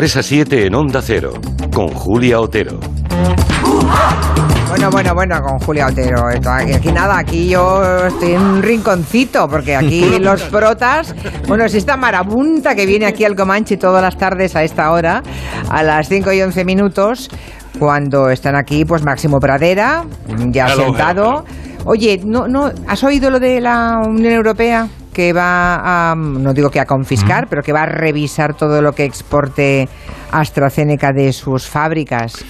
3 a 7 en Onda Cero, con Julia Otero. Bueno, bueno, bueno, con Julia Otero. Aquí, aquí nada, aquí yo estoy en un rinconcito, porque aquí los protas. Bueno, si esta marabunta que viene aquí al Comanche todas las tardes a esta hora, a las 5 y 11 minutos, cuando están aquí, pues Máximo Pradera, ya Hello, sentado. Oye, ¿no, no, ¿has oído lo de la Unión Europea? Que va a, no digo que a confiscar, pero que va a revisar todo lo que exporte AstraZeneca de sus fábricas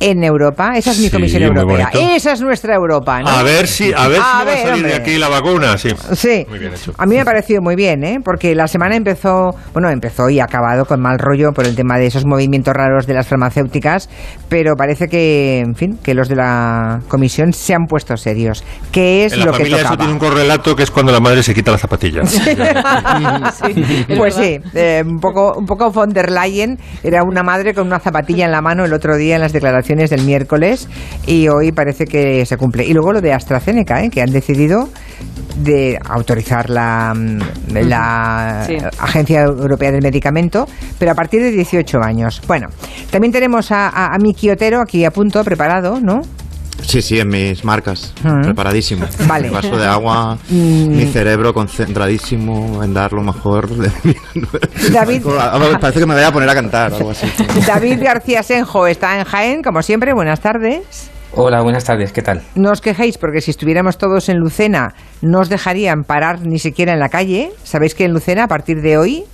en Europa. Esa es mi Sí, Comisión Europea. Esa es nuestra Europa, ¿no? A ver si, a ver A si va a ver, salir hombre. de aquí la vacuna, sí. Sí, Muy bien hecho. a mí me ha parecido muy bien, ¿eh? porque la semana empezó, bueno, empezó y ha acabado con mal rollo por el tema de esos movimientos raros de las farmacéuticas, pero parece que, en fin, que los de la comisión se han puesto serios. ¿Qué es En la lo que familia eso tocaba? tiene un correlato que es cuando la madre se quita las zapatillas. pues sí, eh, un poco, un poco von der Leyen era una madre con una zapatilla en la mano el otro día en las declaraciones del miércoles y hoy parece que se cumple. Y luego lo de AstraZeneca, ¿eh? que han decidido de autorizar la, mm, la Sí. Agencia Europea del Medicamento, pero a partir de 18 años. Bueno, también tenemos a, a, a Miki Otero aquí a punto, preparado, ¿no? Sí, sí, en mis marcas. Mm. Preparadísimo. Vale. Un vaso de agua, Mm. mi cerebro concentradísimo en dar lo mejor de mí. David, Parece que me voy a poner a cantar o algo así. David García Senjo está en Jaén, como siempre, buenas tardes. Hola, buenas tardes, ¿qué tal? No os quejéis porque si estuviéramos todos en Lucena no os dejarían parar ni siquiera en la calle. Sabéis que en Lucena a partir de hoy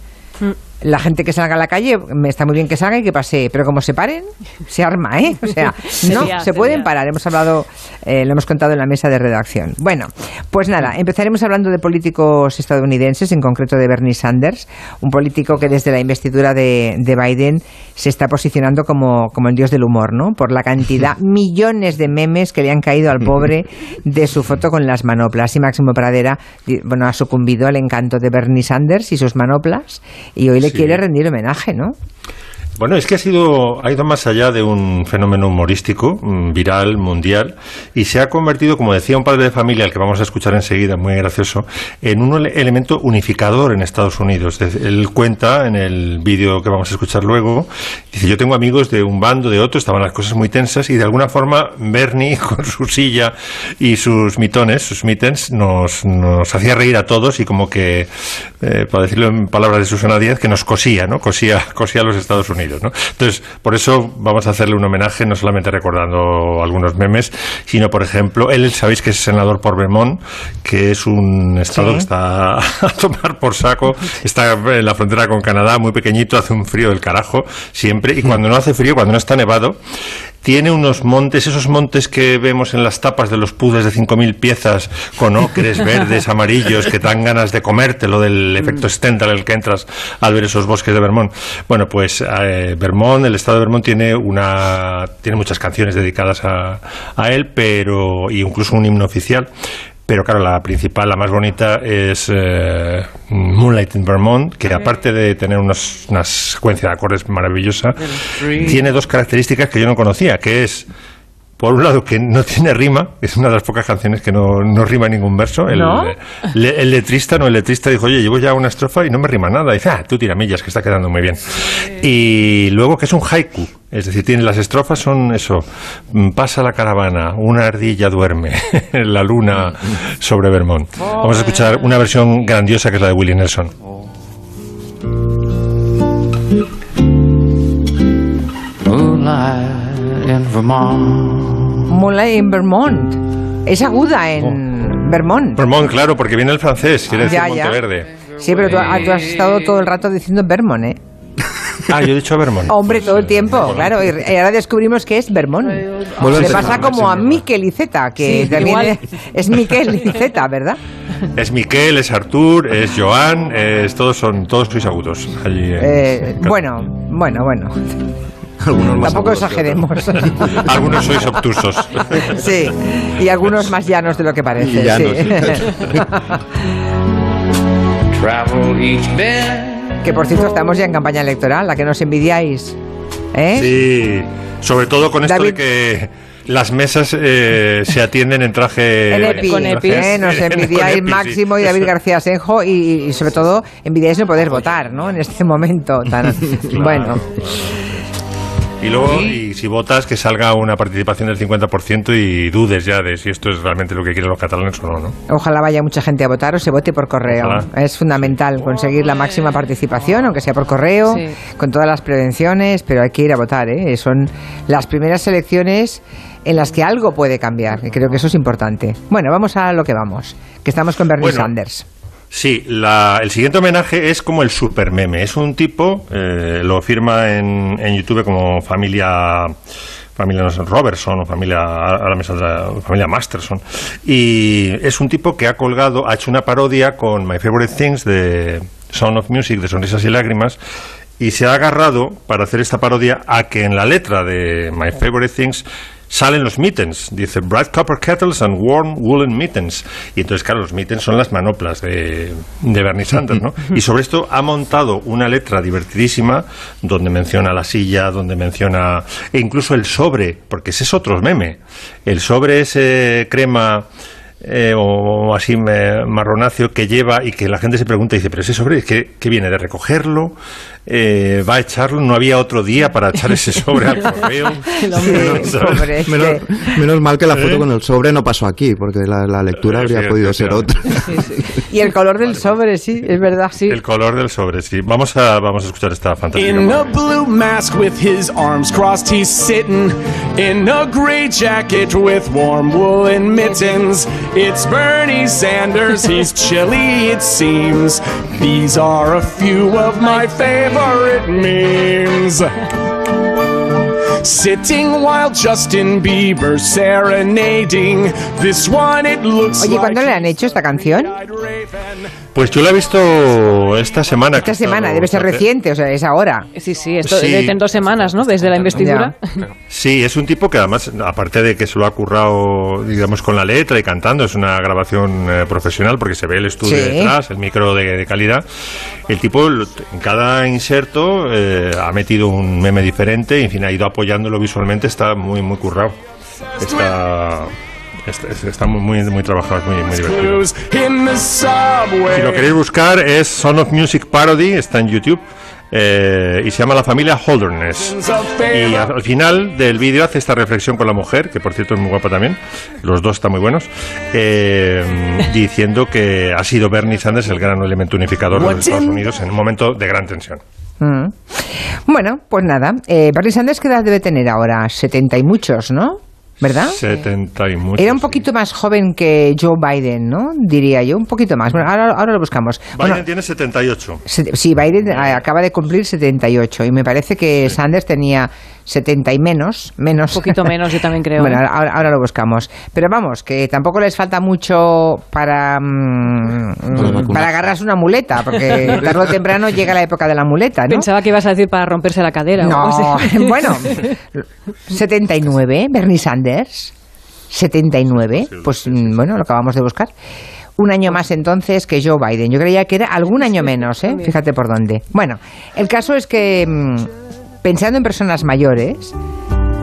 la gente que salga a la calle me está muy bien que salga y que pase, pero como se paren se arma, ¿eh? O sea, no Sería- se pueden sería. parar. Hemos hablado, eh, lo hemos contado en la mesa de redacción. Bueno, pues nada, empezaremos hablando de políticos estadounidenses, en concreto de Bernie Sanders, un político que desde la investidura de, de Biden se está posicionando como, como el dios del humor, ¿no? Por la cantidad, millones de memes que le han caído al pobre de su foto con las manoplas. Y Máximo Pradera, bueno, ha sucumbido al encanto de Bernie Sanders y sus manoplas y hoy le Sí. quiere rendir homenaje, ¿no? Bueno, es que ha sido ha ido más allá de un fenómeno humorístico, mm, viral, mundial, y se ha convertido, como decía un padre de familia, al que vamos a escuchar enseguida, muy gracioso, en un ele- elemento unificador en Estados Unidos. Él cuenta en el vídeo que vamos a escuchar luego, dice, yo tengo amigos de un bando, de otro, estaban las cosas muy tensas, y de alguna forma Bernie, con su silla y sus mitones, sus mittens, nos, nos hacía reír a todos y como que, eh, para decirlo en palabras de Susana Díaz, que nos cosía, ¿no? Cosía, cosía a los Estados Unidos, ¿no? Entonces, por eso vamos a hacerle un homenaje, no solamente recordando algunos memes, sino, por ejemplo, él, sabéis que es senador por Vermont, que es un estado Sí. que está a tomar por saco, está en la frontera con Canadá, muy pequeñito, hace un frío del carajo, siempre, y cuando no hace frío, cuando no está nevado, tiene unos montes, esos montes que vemos en las tapas de los pudes de 5.000 piezas, con ocres verdes, amarillos, que dan ganas de comértelo del efecto Stendhal el que entras al ver esos bosques de Vermont. Bueno, pues eh, Vermont, el estado de Vermont tiene una tiene muchas canciones dedicadas a, a él, pero y incluso un himno oficial. Pero claro, la principal, la más bonita es eh, Moonlight in Vermont, que aparte de tener unos- una secuencia de acordes maravillosa, tiene dos características que yo no conocía, que es, por un lado, que no tiene rima, es una de las pocas canciones que no, no rima ningún verso. El, ¿No? le- el letrista, no, el letrista dijo, oye, llevo ya una estrofa y no me rima nada. Y dice, ah, tú tiramillas, que está quedando muy bien. Y luego que es un haiku, es decir, tiene las estrofas son eso, mm, pasa la caravana, una ardilla duerme, la luna sobre Vermont. Vamos a escuchar una versión grandiosa que es la de Willie Nelson. Moonlight in Vermont. Moonlight in Vermont. Es aguda en Vermont. Vermont, claro, porque viene el francés, quiere decir Ya, ya. Monteverde. Sí, pero tú, ah, tú has estado todo el rato diciendo Vermont, ¿eh? Ah, yo he dicho Vermont. Hombre, todo el tiempo, claro. Y y ahora descubrimos que es Vermont. Vuelve Le pasa como a. Miquel Iceta, que Sí, también igual. es, Miquel Iceta, ¿verdad? Es Miquel, es Artur, es Joan, es, todos son todos sois agudos. Allí en- Eh, en- bueno, bueno, bueno. Algunos más Tampoco exageremos. Algunos sois obtusos. Sí, y algunos más llanos de lo que parece. Y llanos. sí. Que por cierto estamos ya en campaña electoral, la que nos envidiáis. ¿Eh? Sí, sobre todo con esto David- de que las mesas eh, se atienden en traje... En EPI, Con EPI. ¿eh? nos envidiáis EPI, sí. Máximo y David. García Senjo y, y sobre todo envidiáis no poder votar, ¿no? En este momento tan... Bueno, Y luego, y si votas, que salga una participación del 50% y dudes ya de si esto es realmente lo que quieren los catalanes o no, ¿no? ojalá vaya mucha gente a votar o se vote por correo. Ojalá. Es fundamental conseguir la máxima participación, aunque sea por correo, Sí. con todas las prevenciones, pero hay que ir a votar, ¿eh? Son las primeras elecciones en las que algo puede cambiar y creo que eso es importante. Bueno, vamos a lo que vamos, que estamos con Bernie Bueno. Sanders. Sí, la- el siguiente homenaje es como el super meme. Es un tipo, eh, lo firma en, en YouTube como familia familia no sé, Robertson o familia ahora me saldrá, familia Masterson y es un tipo que ha colgado ha hecho una parodia con My Favorite Things de Sound of Music de Sonrisas y Lágrimas y se ha agarrado para hacer esta parodia a que en la letra de My Favorite Things salen los mittens, dice bright copper kettles and warm woolen mittens. Y entonces, claro, los mittens son las manoplas de, de Bernie Sanders, ¿no? Y sobre esto ha montado una letra divertidísima donde menciona la silla, donde menciona e incluso el sobre, porque ese es otro meme. El sobre ese crema eh, o así me- marronáceo que lleva y que la gente se pregunta y dice, pero ese sobre, ¿qué, qué viene? ¿De recogerlo? Eh, ¿Va a echarlo? ¿No había otro día para echar ese sobre al correo? Sí, pobre este. Menos, menos mal que la foto con el sobre no pasó aquí, porque la, la lectura Eh, habría sí, podido ser otra. Y el color del sobre, sí, es verdad, sí. El color del sobre, sí. Vamos a, vamos a escuchar esta fantástica. In a blue mask with his arms crossed, he's sitting in a gray jacket with warm woolen mittens. It's Bernie Sanders, he's chilly, it seems. These are a few of my Sitting while Justin Bieber serenading. This one, it looks Oye, like ¿cuándo le han hecho esta canción? Pues yo la he visto esta semana. que Esta semana, debe ser reciente, o sea, es ahora. Sí, sí, esto Sí. en dos semanas, ¿no? Desde la investidura. Sí, es un tipo que además, aparte de que se lo ha currado, digamos, con la letra y cantando, es una grabación eh, profesional porque se ve el estudio Sí. detrás, el micro de, de calidad. El tipo en cada inserto eh, ha metido un meme diferente y, en fin, ha ido apoyándolo visualmente, está muy, muy currado. Está, está, está muy, muy, muy trabajado, es muy, muy divertido. clues in the subway. Si lo queréis buscar es Son of Music Parody, está en YouTube. eh, y se llama La familia Holderness. Y al final del vídeo hace esta reflexión con la mujer, que por cierto es muy guapa también, los dos están muy buenos, eh, diciendo que ha sido Bernie Sanders el gran elemento unificador de los Estados Unidos en un momento de gran tensión. Mm. Bueno, pues nada. Eh, Bernie Sanders, ¿qué edad debe tener ahora? 70 y muchos, ¿no? ¿Verdad? 70 y muchos. Era un poquito más joven que Joe Biden, ¿no? Diría yo, un poquito más. Bueno, ahora, ahora lo buscamos. Biden Bueno, tiene 78. se- sí, Biden eh, acaba de cumplir 78 y me parece que Sanders tenía 70 y menos, menos. Un poquito menos, yo también creo. Bueno, ¿eh? ahora, ahora lo buscamos. Pero vamos, que tampoco les falta mucho para, mm, para agarrarse una muleta, porque tarde o temprano llega la época de la muleta, ¿no? Pensaba que ibas a decir para romperse la cadera. o algo No, así. bueno, 79, Bernie Sanders, 79, pues mm, bueno, lo acabamos de buscar. Un año más entonces que Joe Biden. Yo creía que era algún año menos, ¿eh? Fíjate por dónde. Bueno, el caso es que, mm, pensando en personas mayores,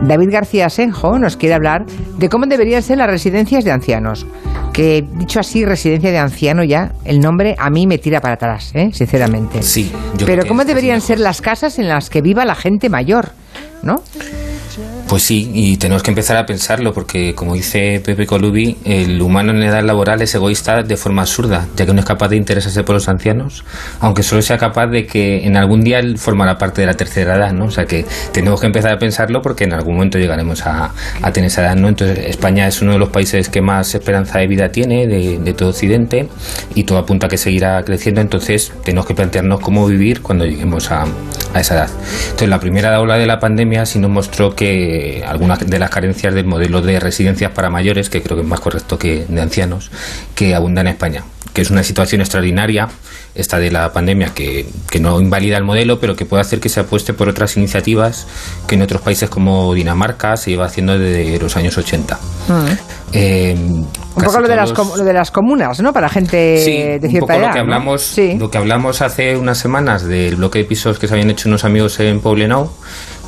David García Senjo nos quiere hablar de cómo deberían ser las residencias de ancianos. Que dicho así, residencia de anciano ya, el nombre a mí me tira para atrás, ¿eh? sinceramente. Sí, yo creo Pero que ¿cómo deberían ser las casas en las que viva la gente mayor? ¿No? Pues sí, y tenemos que empezar a pensarlo porque, como dice Pepe Colubi, el humano en edad laboral es egoísta de forma absurda, ya que no es capaz de interesarse por los ancianos, aunque solo sea capaz de que en algún día él formará parte de la tercera edad, ¿no? O sea que tenemos que empezar a pensarlo porque en algún momento llegaremos a, a tener esa edad, ¿no? Entonces España es uno de los países que más esperanza de vida tiene de, todo Occidente y todo apunta a que seguirá creciendo, entonces tenemos que plantearnos cómo vivir cuando lleguemos a, a esa edad. Entonces la primera ola de la pandemia sí nos mostró que algunas de las carencias del modelo de residencias para mayores, que creo que es más correcto que de ancianos, que abunda en España, que es una situación extraordinaria esta de la pandemia que, que no invalida el modelo, pero que puede hacer que se apueste por otras iniciativas que en otros países como Dinamarca se lleva haciendo desde los años 80. Eh, Mm. Un casi poco lo de, las, lo de las comunas, ¿no? Para gente Sí, de un cierta poco edad. lo que ¿no? hablamos, Sí. lo que hablamos hace unas semanas del bloque de pisos que se habían hecho unos amigos en Poblenou,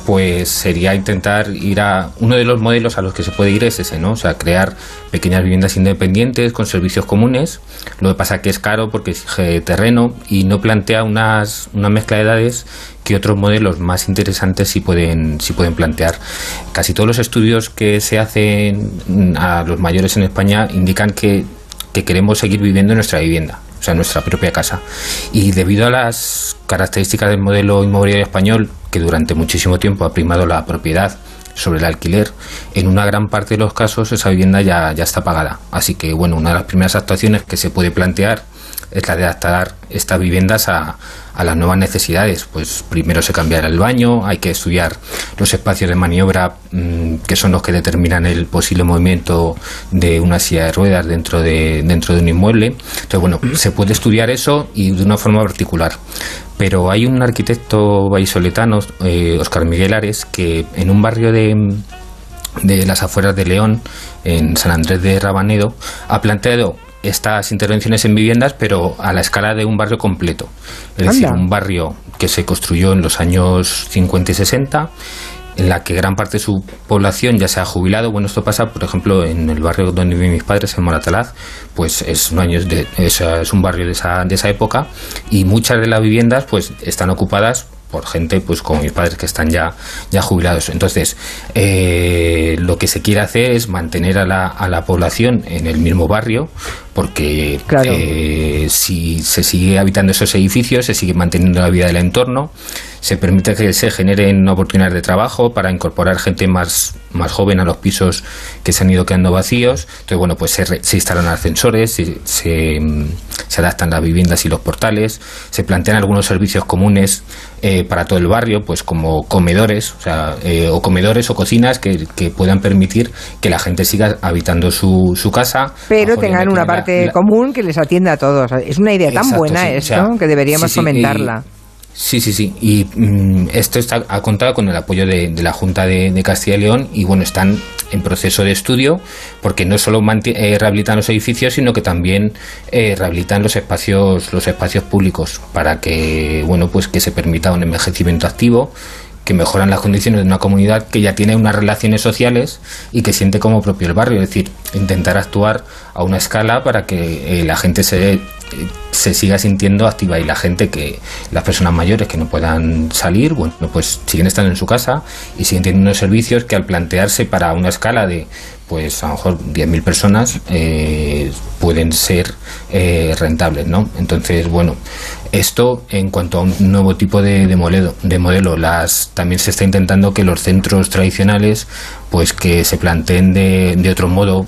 pues sería intentar ir a uno de los modelos a los que se puede ir es ese, ¿no? O sea, crear pequeñas viviendas independientes con servicios comunes. Lo que pasa que es caro porque exige terreno y no plantea unas, una mezcla de edades que otros modelos más interesantes sí pueden, sí pueden plantear. Casi todos los estudios que se hacen a los mayores en España indican que, que queremos seguir viviendo en nuestra vivienda o sea, nuestra propia casa. Y debido a las características del modelo inmobiliario español, que durante muchísimo tiempo ha primado la propiedad sobre el alquiler, en una gran parte de los casos esa vivienda ya, ya está pagada. Así que, bueno, una de las primeras actuaciones que se puede plantear es la de adaptar estas viviendas a, a las nuevas necesidades. Pues primero se cambiará el baño, hay que estudiar los espacios de maniobra mm, que son los que determinan el posible movimiento de una silla de ruedas dentro de, dentro de un inmueble. Entonces, bueno, se puede estudiar eso y de una forma particular. Pero hay un arquitecto vallisoletano, eh, Oscar Miguel Ares, que en un barrio de, de las afueras de León, en San Andrés de Rabanedo, ha planteado estas intervenciones en viviendas, pero a la escala de un barrio completo. Es decir, un barrio que se construyó en los años 50 y 60 en la que gran parte de su población ya se ha jubilado. Bueno, esto pasa, por ejemplo, en el barrio donde viven mis padres, en Moratalaz, pues es un, año de, es, es un barrio de esa, de esa época y muchas de las viviendas pues están ocupadas por gente pues como mis padres que están ya, ya jubilados. Entonces, eh, lo que se quiere hacer es mantener a la, a la población en el mismo barrio, porque eh, si se sigue habitando esos edificios, se sigue manteniendo la vida del entorno, se permite que se generen oportunidades de trabajo para incorporar gente más, más joven a los pisos que se han ido quedando vacíos. Entonces, bueno, pues se, se instalan ascensores, se, se, se, adaptan las viviendas y los portales, se plantean algunos servicios comunes eh, para todo el barrio, pues como comedores, o, sea, eh, o comedores o cocinas que, que, puedan permitir que la gente siga habitando su, su casa. Pero tengan una parte común que les atienda a todos. Es una idea tan buena esto que deberíamos comentarla. Sí, sí, sí. Y mm, esto está, ha contado con el apoyo de, la Junta de, Castilla y León y bueno, están en proceso de estudio porque no solo eh, rehabilitan los edificios, sino que también eh, rehabilitan los espacios, los espacios públicos para que bueno, pues que se permita un envejecimiento activo que mejoran las condiciones de una comunidad que ya tiene unas relaciones sociales y que siente como propio el barrio, es decir, intentar actuar a una escala para que eh, la gente se, se siga sintiendo activa y la gente que las personas mayores que no puedan salir, bueno, pues siguen estando en su casa y siguen teniendo unos servicios que al plantearse para una escala de pues a lo mejor 10.000 personas eh, pueden ser eh, rentables, ¿no? Entonces, bueno, esto en cuanto a un nuevo tipo de, de, modelo, de modelo, las también se está intentando que los centros tradicionales, pues que se planteen de, de otro modo,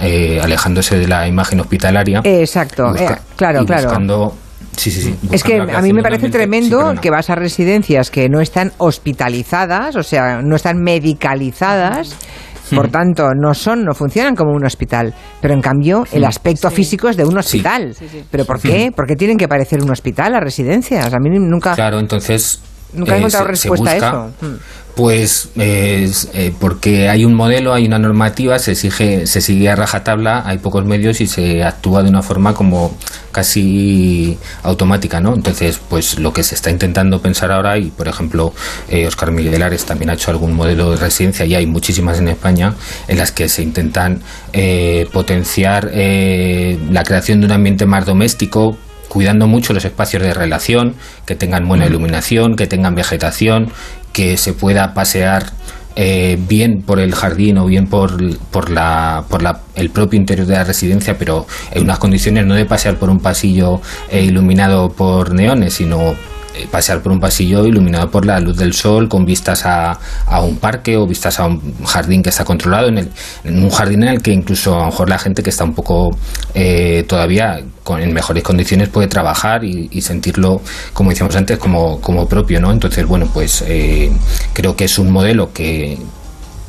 eh, alejándose de la imagen hospitalaria. Exacto, claro, claro. Sí, sí, sí. Es que a mí me parece tremendo que vas a residencias que no están hospitalizadas, o sea, no están medicalizadas por tanto, no son, no funcionan como un hospital. Pero en cambio, el aspecto físico es de un hospital. ¿Pero por qué? ¿Por qué tienen que parecer un hospital las residencias? A mí nunca. Claro, entonces. Nunca he eh, encontrado respuesta a eso. Hmm. Pues eh, porque hay un modelo, hay una normativa, se exige, se sigue a rajatabla, hay pocos medios y se actúa de una forma como casi automática, ¿no? Entonces, pues lo que se está intentando pensar ahora y, por ejemplo, eh, Oscar Miguel Ares también ha hecho algún modelo de residencia y hay muchísimas en España en las que se intentan eh, potenciar eh, la creación de un ambiente más doméstico, cuidando mucho los espacios de relación, que tengan buena iluminación, que tengan vegetación, que se pueda pasear eh, bien por el jardín o bien por, por, la, por la, el propio interior de la residencia, pero en unas condiciones no de pasear por un pasillo eh, iluminado por neones, sino pasear por un pasillo iluminado por la luz del sol con vistas a, a, un parque o vistas a un jardín que está controlado, en, el, en, un jardín en el que incluso a lo mejor la gente que está un poco eh, todavía con, en mejores condiciones puede trabajar y, y, sentirlo, como decíamos antes, como, como propio, ¿no? Entonces, bueno, pues eh, creo que es un modelo que,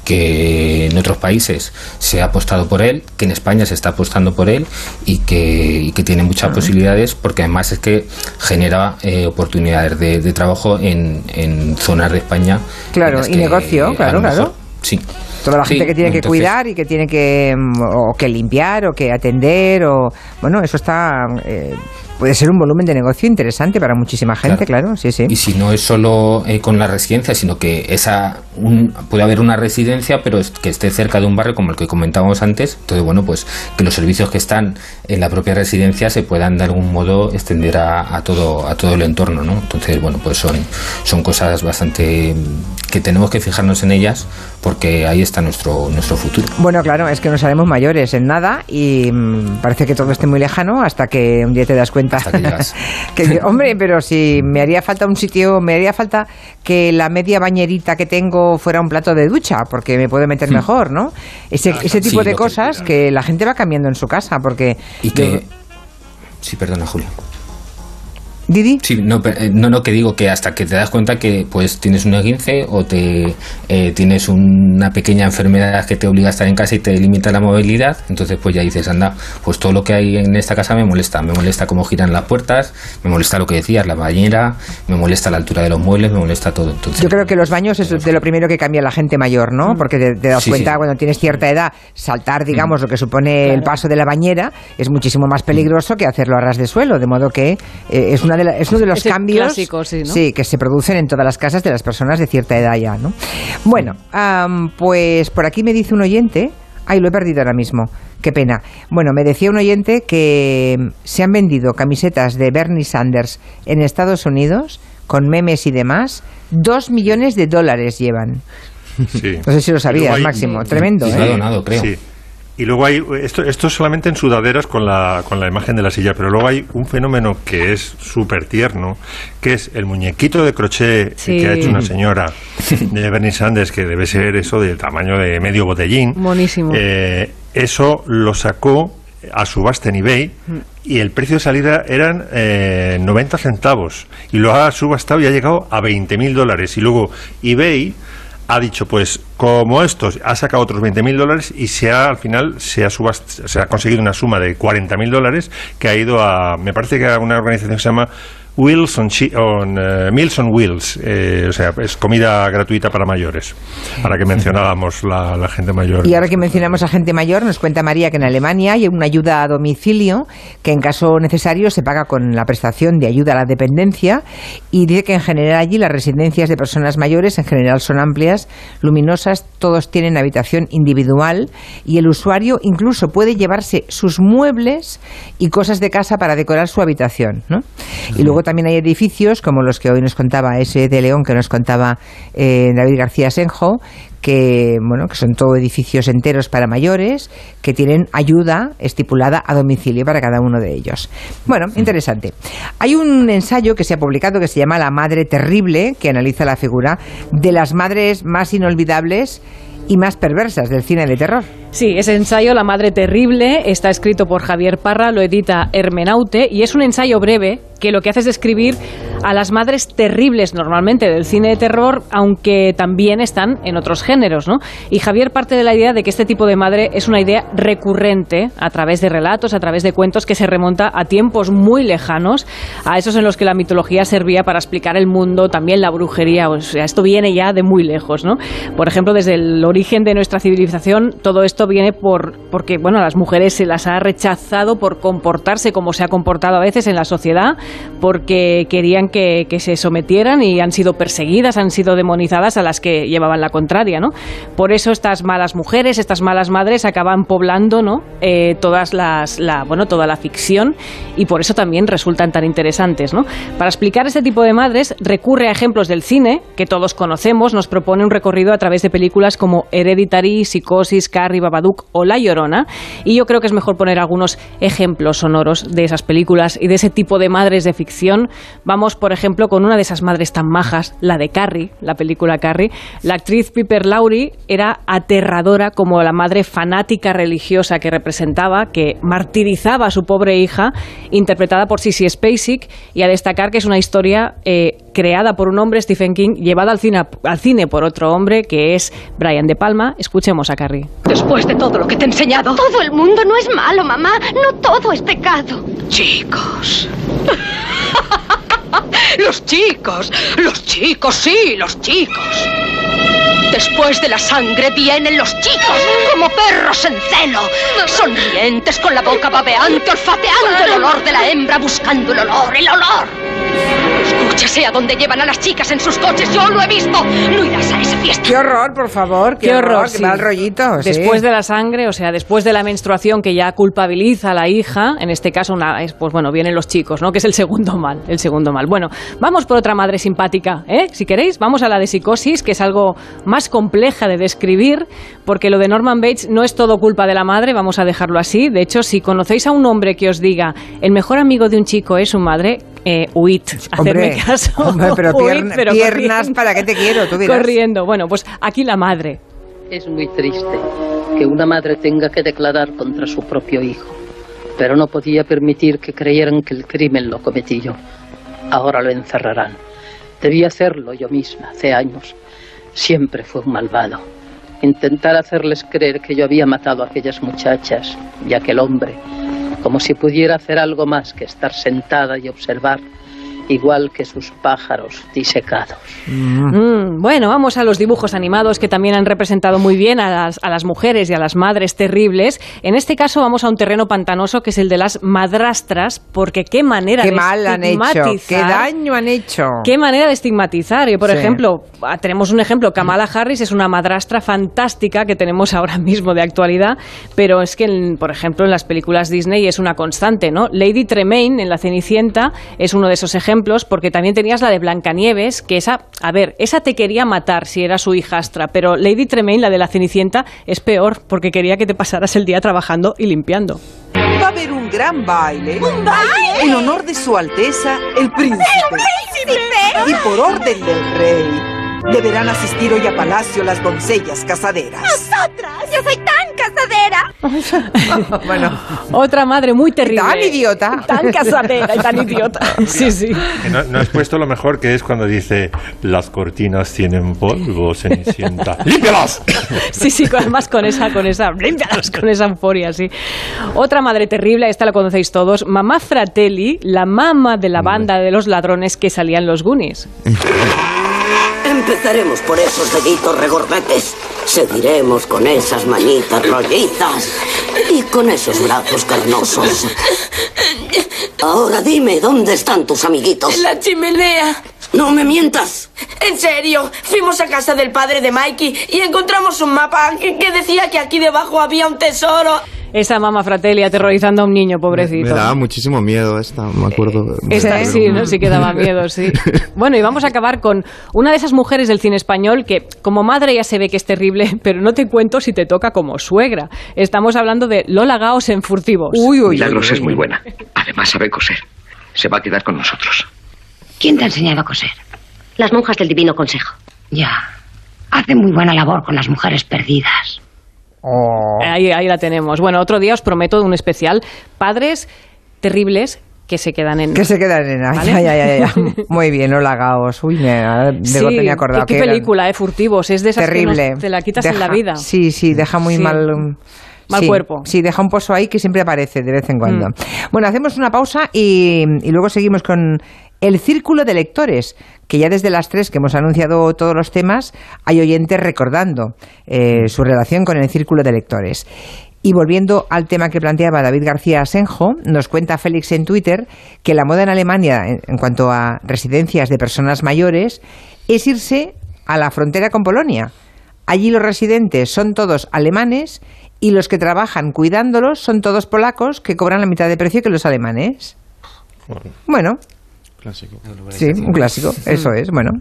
que en otros países se ha apostado por él, que en España se está apostando por él y que, y que tiene muchas posibilidades porque además es que genera eh, oportunidades de, de trabajo en, en, zonas de España. Claro, y negocio, claro, mejor, claro. Sí. Toda la sí, gente que tiene entonces, que cuidar y que tiene que mm, o que limpiar o que atender o bueno, eso está eh, puede ser un volumen de negocio interesante para muchísima gente, claro, sí, sí. Y si no es solo eh, con la residencia, sino que esa un, puede haber una residencia, pero que esté cerca de un barrio como el que comentábamos antes. Entonces, bueno, pues que los servicios que están en la propia residencia se puedan de algún modo extender a, todo a todo el entorno, ¿no? Entonces, bueno, pues son son cosas bastante que tenemos que fijarnos en ellas porque ahí está nuestro nuestro futuro. Bueno, claro, es que no sabemos mayores en nada y mm, parece que todo esté muy lejano hasta que un día te das cuenta que, hombre, pero si me haría falta un sitio, me haría falta que la media bañerita que tengo fuera un plato de ducha, porque me puede meter hmm. mejor, ¿no? Ese, ese tipo de cosas que, la gente va cambiando en su casa, porque... Y que... Sí, perdona, Julio. Didi. Sí, no, eh, no, no, que digo que hasta que te das cuenta que pues tienes un esguince o te eh, tienes una pequeña enfermedad que te obliga a estar en casa y te limita la movilidad, entonces pues ya dices, anda, pues todo lo que hay en esta casa me molesta, me molesta cómo giran las puertas, me molesta lo que decías, la bañera, me molesta la altura de los muebles, me molesta todo. Entonces, Yo creo que los baños es de lo primero que cambia la gente mayor, ¿no? Mm. Porque te, das cuenta cuando tienes cierta edad, saltar, digamos, mm. lo que supone el paso de la bañera es muchísimo más peligroso que hacerlo a ras de suelo, de modo que eh, es una es uno de los cambios sí, que se producen en todas las casas de las personas de cierta edad ya, ¿no? Bueno, pues por aquí me dice un oyente, ay, lo he perdido ahora mismo. Qué pena. Bueno, me decía un oyente que se han vendido camisetas de Bernie Sanders en Estados Unidos con memes y demás. Dos millones de dólares llevan. Sí. No sé si lo sabías, Máximo. Tremendo, ¿eh? donado, creo. Sí. Y luego hay, esto, esto solamente en sudaderas con la, con la imagen de la silla, pero luego hay un fenómeno que es súper tierno, que es el muñequito de crochet que ha hecho una señora de Bernie Sanders, que debe ser eso del tamaño de medio botellín. Buenísimo. Eh, eso lo sacó a subasta en eBay y el precio de salida eran eh, 90 centavos y lo ha subastado y ha llegado a 20 mil dólares y luego eBay ha dicho, pues como estos, ha sacado otros 20.000 dólares y se ha, al final se ha, se ha conseguido una suma de 40.000 dólares que ha ido a, me parece que a una organización que se llama Wheels on, on uh, Meals on Wheels, eh, o sea, es comida gratuita para mayores, para que mencionábamos la, gente mayor. Y ahora que mencionamos a gente mayor, nos cuenta María que en Alemania hay una ayuda a domicilio que en caso necesario se paga con la prestación de ayuda a la dependencia y dice que en general allí las residencias de personas mayores en general son amplias, luminosas, todos tienen habitación individual y el usuario incluso puede llevarse sus muebles y cosas de casa para decorar su habitación, ¿no? Y luego también hay edificios como los que hoy nos contaba ese de León que nos contaba eh, David García Senjo, que bueno que son todo edificios enteros para mayores que tienen ayuda estipulada a domicilio para cada uno de ellos. Bueno, interesante. Hay un ensayo que se ha publicado que se llama La Madre Terrible, que analiza la figura de las madres más inolvidables y más perversas del cine de terror. Sí, ese ensayo, La Madre Terrible, está escrito por Javier Parra, lo edita Hermenaute y es un ensayo breve que lo que hace es describir a las madres terribles normalmente del cine de terror, aunque también están en otros géneros, ¿no? Y Javier parte de la idea de que este tipo de madre es una idea recurrente a través de relatos, a través de cuentos que se remonta a tiempos muy lejanos, a esos en los que la mitología servía para explicar el mundo, también la brujería, o sea, esto viene ya de muy lejos, ¿no? Por ejemplo, desde el origen de nuestra civilización, todo esto viene por porque bueno, a las mujeres se las ha rechazado por comportarse como se ha comportado a veces en la sociedad porque querían que, se sometieran y han sido perseguidas, han sido demonizadas a las que llevaban la contraria, ¿no? Por eso estas malas mujeres, estas malas madres acaban poblando, ¿no? Eh, todas las, la, bueno, toda la ficción y por eso también resultan tan interesantes, ¿no? Para explicar este tipo de madres recurre a ejemplos del cine que todos conocemos, nos propone un recorrido a través de películas como Hereditary, Psicosis, Carrie, Babadook o La Llorona y yo creo que es mejor poner algunos ejemplos sonoros de esas películas y de ese tipo de madres de ficción. Vamos, por ejemplo, con una de esas madres tan majas, la de Carrie, la película Carrie. La actriz Piper Laurie era aterradora como la madre fanática religiosa que representaba, que martirizaba a su pobre hija, interpretada por Sissy Spacek, y a destacar que es una historia eh, creada por un hombre, Stephen King, llevada al cine, al cine por otro hombre, que es Brian De Palma. Escuchemos a Carrie. Después de todo lo que te he enseñado. Todo el mundo no es malo, mamá. No todo es pecado. Chicos. los chicos. Los chicos, sí, los chicos. Después de la sangre vienen los chicos, como perros en celo, sonrientes con la boca babeante, olfateando el olor de la hembra, buscando el olor, el olor. Escúchase a dónde llevan a las chicas en sus coches, yo lo he visto. No irás a esa fiesta. Qué horror, por favor. Qué, Qué horror, Qué sí. mal rollito. sí. Después de la sangre, o sea, después de la menstruación que ya culpabiliza a la hija, en este caso, una, pues bueno, vienen los chicos, ¿no? Que es el segundo mal, el segundo mal. Bueno, vamos por otra madre simpática, ¿eh? Si queréis, vamos a la de psicosis, que es algo más compleja de describir, porque lo de Norman Bates no es todo culpa de la madre, vamos a dejarlo así. De hecho, si conocéis a un hombre que os diga, el mejor amigo de un chico es su madre, eh, huid, hacerme Hombre, caso. hombre, pero Huid, piern- pero piernas. ¿para qué te quiero? Tú dirás. Corriendo. Bueno, pues aquí la madre. Es muy triste que una madre tenga que declarar contra su propio hijo, pero no podía permitir que creyeran que el crimen lo cometí yo. Ahora lo encerrarán. Debí hacerlo yo misma hace años. Siempre fue un malvado. Intentar hacerles creer que yo había matado a aquellas muchachas y a aquel hombre, como si pudiera hacer algo más que estar sentada y observar, igual que sus pájaros disecados. Mm, bueno, vamos a los dibujos animados que también han representado muy bien a las, a las mujeres y a las madres terribles. En este caso vamos a un terreno pantanoso que es el de las madrastras, porque qué manera Qué de mal han hecho. Qué daño han hecho. Qué manera de estigmatizar. Y por Sí. ejemplo, ah, tenemos un ejemplo, Kamala Harris es una madrastra fantástica que tenemos ahora mismo de actualidad, pero es que, en- por ejemplo, en las películas Disney es una constante, ¿no? Lady Tremaine en La Cenicienta es uno de esos ejemplos, porque también tenías la de Blancanieves, que esa, a ver, esa te quería matar si era su hijastra, pero Lady Tremaine, la de La Cenicienta, es peor, porque quería que te pasaras el día trabajando y limpiando. Va a haber un gran baile. ¿Un baile? En honor de su Alteza, el príncipe. Y por orden del rey, deberán asistir hoy a palacio las doncellas casaderas. ¡Nosotras! ¡Yo soy tan casadera! bueno, Otra madre muy terrible. Tan idiota. Tan casadera y tan idiota. Sí, sí. No, no has puesto lo mejor que es cuando dice las cortinas tienen polvo, Cenicienta. ¡Límpialas! Sí, sí, con- además con esa, con esa, límpialas, con esa euforia, sí. Otra madre terrible, esta la conocéis todos, Mamá Fratelli, la mamá de la banda de los ladrones que salían los Goonies. Empezaremos por esos deditos regordetes. Seguiremos con esas manitas rollizas. Y con esos brazos carnosos. Ahora dime, ¿dónde están tus amiguitos? La chimenea. No me mientas. En serio, fuimos a casa del padre de Mikey y encontramos un mapa que decía que aquí debajo había un tesoro. Esa mamá Fratelli aterrorizando a un niño, pobrecito. Me daba muchísimo miedo esta, me acuerdo. Esa sí, ¿no? sí que daba miedo, sí. Bueno, y vamos a acabar con una de esas mujeres del cine español que como madre ya se ve que es terrible, pero no te cuento si te toca como suegra. Estamos hablando de Lola Gaos en Furtivos. Uy, uy, Milagros es muy buena. Además sabe coser. Se va a quedar con nosotros. ¿Quién te ha enseñado a coser? Las monjas del Divino Consejo. Ya. Hace muy buena labor con las mujeres perdidas. Ahí, ahí la tenemos. Bueno, otro día os prometo un especial. Padres terribles que se quedan en... Que se quedan en... Ay, ¿Vale? ay, ay, ay, ay. Muy bien, Hola Gaos. Uy, me, de Sí, golpe me he acordado qué, que qué eran- película, eh, Furtivos. Es de esas Terrible. que nos- te la quitas en la vida. Sí, sí, deja muy Sí. mal. um, Mal sí, cuerpo. Sí, deja un pozo ahí que siempre aparece de vez en cuando. Mm. Bueno, hacemos una pausa y, y luego seguimos con el círculo de lectores, que ya desde las tres que hemos anunciado todos los temas, hay oyentes recordando eh, su relación con el círculo de lectores. Y volviendo al tema que planteaba David García Asenjo, nos cuenta Félix en Twitter que la moda en Alemania en, en cuanto a residencias de personas mayores es irse a la frontera con Polonia. Allí los residentes son todos alemanes y los que trabajan cuidándolos son todos polacos que cobran la mitad de precio que los alemanes. Bueno, Clásico. sí, un clásico, eso es, bueno.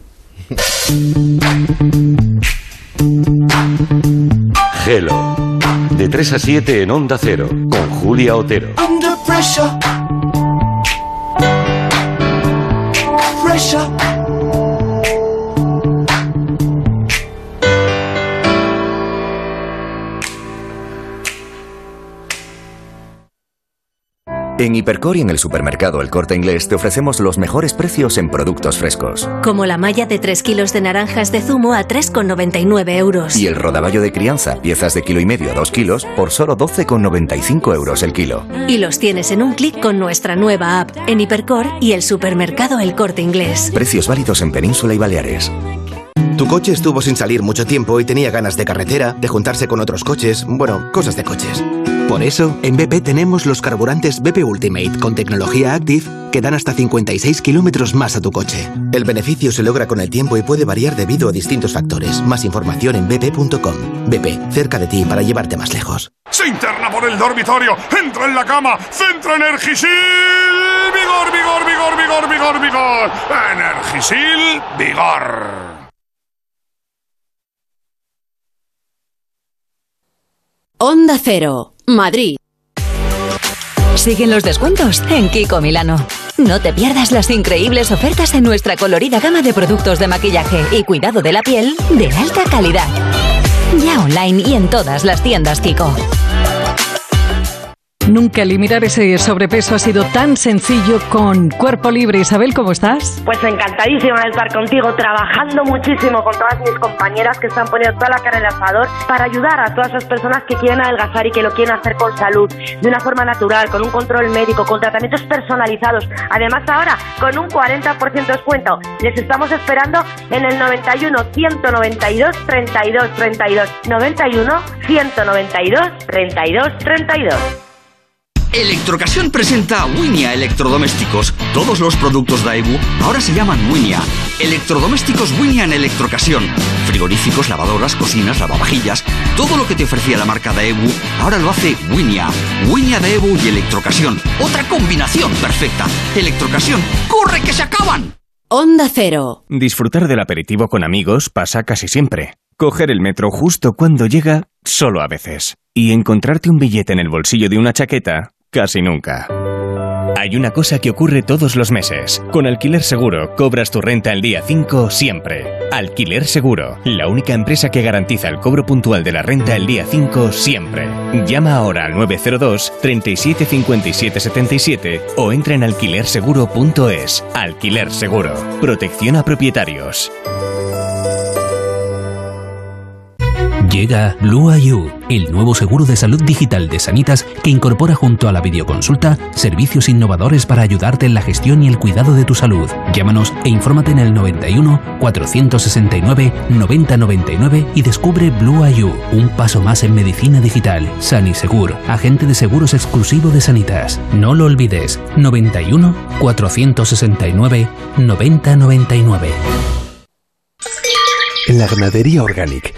Gelo. De 3 a 7 en Onda Cero, con Julia Otero. Under pressure. Pressure. En Hipercor y en el supermercado El Corte Inglés te ofrecemos los mejores precios en productos frescos. Como la malla de 3 kilos de naranjas de zumo a 3,99 euros. Y el rodaballo de crianza, piezas de kilo y medio a 2 kilos, por solo 12,95 euros el kilo. Y los tienes en un clic con nuestra nueva app, en Hipercor y el supermercado El Corte Inglés. Precios válidos en Península y Baleares. Tu coche estuvo sin salir mucho tiempo y tenía ganas de carretera, de juntarse con otros coches, bueno, cosas de coches. Por eso, en BP tenemos los carburantes BP Ultimate con tecnología Active que dan hasta 56 kilómetros más a tu coche. El beneficio se logra con el tiempo y puede variar debido a distintos factores. Más información en bp.com. BP, cerca de ti para llevarte más lejos. Se interna por el dormitorio, entra en la cama, centra Energisil. Vigor, vigor, vigor, vigor, vigor, vigor. Energisil, vigor. Onda Cero, Madrid. Siguen los descuentos en Kiko Milano. No te pierdas las increíbles ofertas en nuestra colorida gama de productos de maquillaje y cuidado de la piel de alta calidad. Ya online y en todas las tiendas Kiko. Nunca eliminar ese sobrepeso ha sido tan sencillo con Cuerpo Libre. Isabel, ¿cómo estás? Pues encantadísima de estar contigo, trabajando muchísimo con todas mis compañeras que están poniendo toda la cara en el asador para ayudar a todas esas personas que quieren adelgazar y que lo quieren hacer con salud, de una forma natural, con un control médico, con tratamientos personalizados. Además ahora, con un 40% de descuento. Les estamos esperando en el 91 192 32 32. 91 192 32 32. Electrocasión presenta Winia Electrodomésticos. Todos los productos Daewoo ahora se llaman Winia. Electrodomésticos Winia en Electrocasión. Frigoríficos, lavadoras, cocinas, lavavajillas. Todo lo que te ofrecía la marca Daewoo ahora lo hace Winia. Winia Daewoo y Electrocasión. Otra combinación perfecta. Electrocasión. ¡Corre que se acaban! Onda Cero. Disfrutar del aperitivo con amigos pasa casi siempre. Coger el metro justo cuando llega, solo a veces. Y encontrarte un billete en el bolsillo de una chaqueta, casi nunca. Hay una cosa que ocurre todos los meses. Con Alquiler Seguro cobras tu renta el día 5 siempre. Alquiler Seguro, la única empresa que garantiza el cobro puntual de la renta el día 5 siempre. Llama ahora al 902 37 57 77 o entra en alquilerseguro.es. Alquiler Seguro. Protección a propietarios. Llega Blue IU, el nuevo seguro de salud digital de Sanitas que incorpora junto a la videoconsulta servicios innovadores para ayudarte en la gestión y el cuidado de tu salud. Llámanos e infórmate en el 91 469 9099 y descubre Blue IU, un paso más en medicina digital. Sanisegur, agente de seguros exclusivo de Sanitas. No lo olvides, 91 469 9099. En la ganadería Organic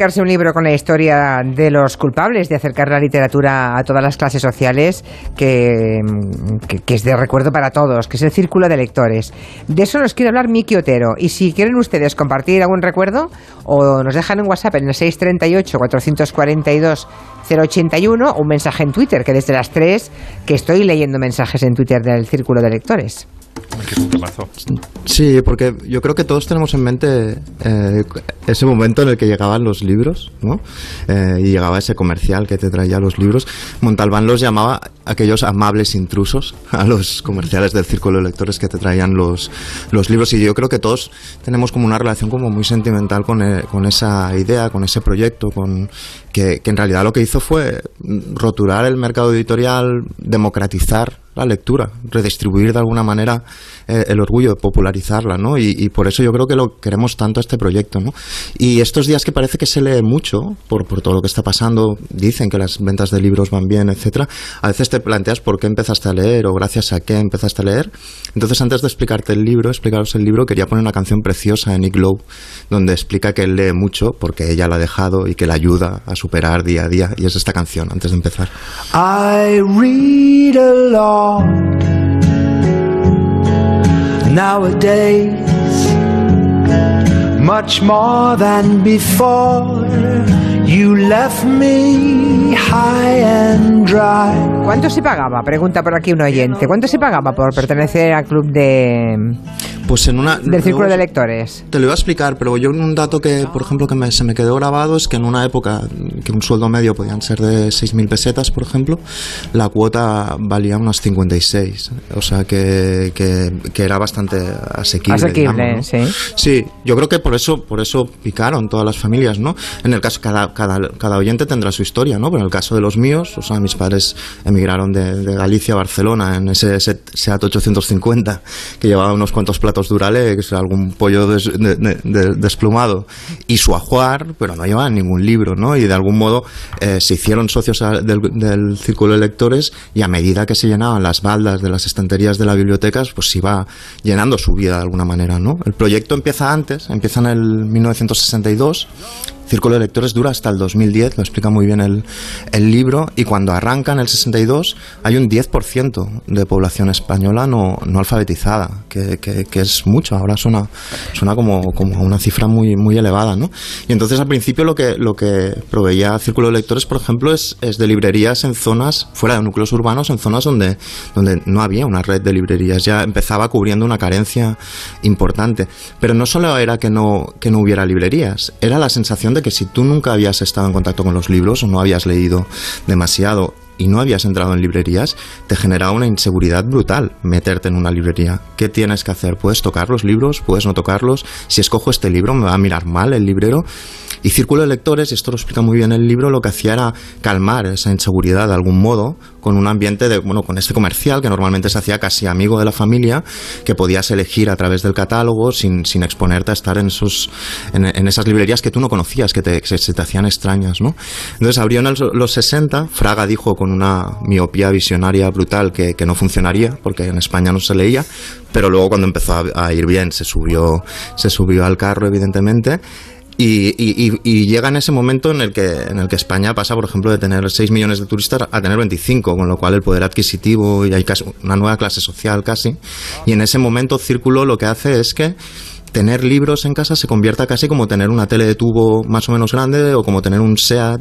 Publicarse un libro con la historia de los culpables de acercar la literatura a todas las clases sociales, que, que- que es de recuerdo para todos, que es el Círculo de Lectores. De eso nos quiere hablar Miki Otero. Y si quieren ustedes compartir algún recuerdo, o nos dejan un WhatsApp en el 638-442-081, o un mensaje en Twitter, que desde las 3 que estoy leyendo mensajes en Twitter del Círculo de Lectores. Sí, porque yo creo que todos tenemos en mente eh, ese momento en el que llegaban los libros, ¿no? Eh, y llegaba ese comercial que te traía los libros. Montalbán los llamaba aquellos amables intrusos a los comerciales del círculo de lectores que te traían los, los libros. Y yo creo que todos tenemos como una relación como muy sentimental con, eh, con esa idea, con ese proyecto, con que, que en realidad lo que hizo fue roturar el mercado editorial, democratizar la lectura, redistribuir de alguna manera eh, el orgullo, popularizarla, ¿no? Y, por eso yo creo que lo queremos tanto este proyecto, ¿no? Y estos días que parece que se lee mucho por, por todo lo que está pasando, dicen que las ventas de libros van bien, etcétera, a veces te planteas por qué empezaste a leer o gracias a qué empezaste a leer. Entonces, antes de explicarte el libro, explicaros el libro, quería poner una canción preciosa de Nick Lowe, donde explica que él lee mucho porque ella la ha dejado y que le ayuda a superar día a día. Y es esta canción, antes de empezar. I read a lot nowadays, much more than before. You left me high and dry. ¿Cuánto se pagaba? Pregunta por aquí un oyente. ¿Cuánto se pagaba por pertenecer al club de pues en una del círculo de lectores? Te lo iba a explicar, pero yo un dato que, por ejemplo, que me, se me quedó grabado es que en una época que un sueldo medio podían ser de 6.000 pesetas, por ejemplo, la cuota valía unas 56. O sea que, que, que era bastante asequible. Asequible, digamos, ¿no? sí. Sí, yo creo que por eso, por eso picaron todas las familias, ¿no? En el caso, cada, cada, cada oyente tendrá su historia, ¿no? Pero en el caso de los míos, o sea, mis padres emigraron de, de Galicia a Barcelona en ese Seat 850 que llevaba unos cuantos platos durales, algún pollo des, de, de, desplumado y su ajuar, pero no llevaban ningún libro, ¿no? Y de algún modo eh, se hicieron socios del, círculo de lectores y a medida que se llenaban las baldas de las estanterías de las bibliotecas, pues se iba llenando su vida de alguna manera, ¿no? El proyecto empieza antes, empieza en el 1962 Círculo de Lectores dura hasta el 2010, lo explica muy bien el, el libro, y cuando arranca en el 62 hay un 10% de población española no, no alfabetizada, que, que, es mucho, ahora suena, suena como, como una cifra muy, muy elevada, ¿no? Y entonces al principio lo que, lo que proveía Círculo de Lectores, por ejemplo, es, es de librerías en zonas, fuera de núcleos urbanos, en zonas donde, donde no había una red de librerías, ya empezaba cubriendo una carencia importante. Pero no solo era que no, que no hubiera librerías, era la sensación de que si tú nunca habías estado en contacto con los libros o no habías leído demasiado y no habías entrado en librerías, te generaba una inseguridad brutal meterte en una librería. ¿Qué tienes que hacer? ¿Puedes tocar los libros? ¿Puedes no tocarlos? Si escojo este libro, ¿me va a mirar mal el librero? Y Círculo de Lectores, esto lo explica muy bien el libro, lo que hacía era calmar esa inseguridad de algún modo con un ambiente de, bueno, con este comercial que normalmente se hacía casi amigo de la familia, que podías elegir a través del catálogo sin, sin exponerte a estar en, esos, en, en, esas librerías que tú no conocías, que, te, que se te hacían extrañas, ¿no? Entonces abrió en el, los 60, Fraga dijo con una miopía visionaria brutal que, que, no funcionaría, porque en España no se leía, pero luego cuando empezó a, a ir bien se subió, se subió al carro, evidentemente. Y, y, y, llega en ese momento en el, que, en el que España pasa, por ejemplo, de tener 6 millones de turistas a tener 25, con lo cual el poder adquisitivo y hay casi una nueva clase social casi. Y en ese momento Círculo lo que hace es que tener libros en casa se convierta casi como tener una tele de tubo más o menos grande o como tener un SEAT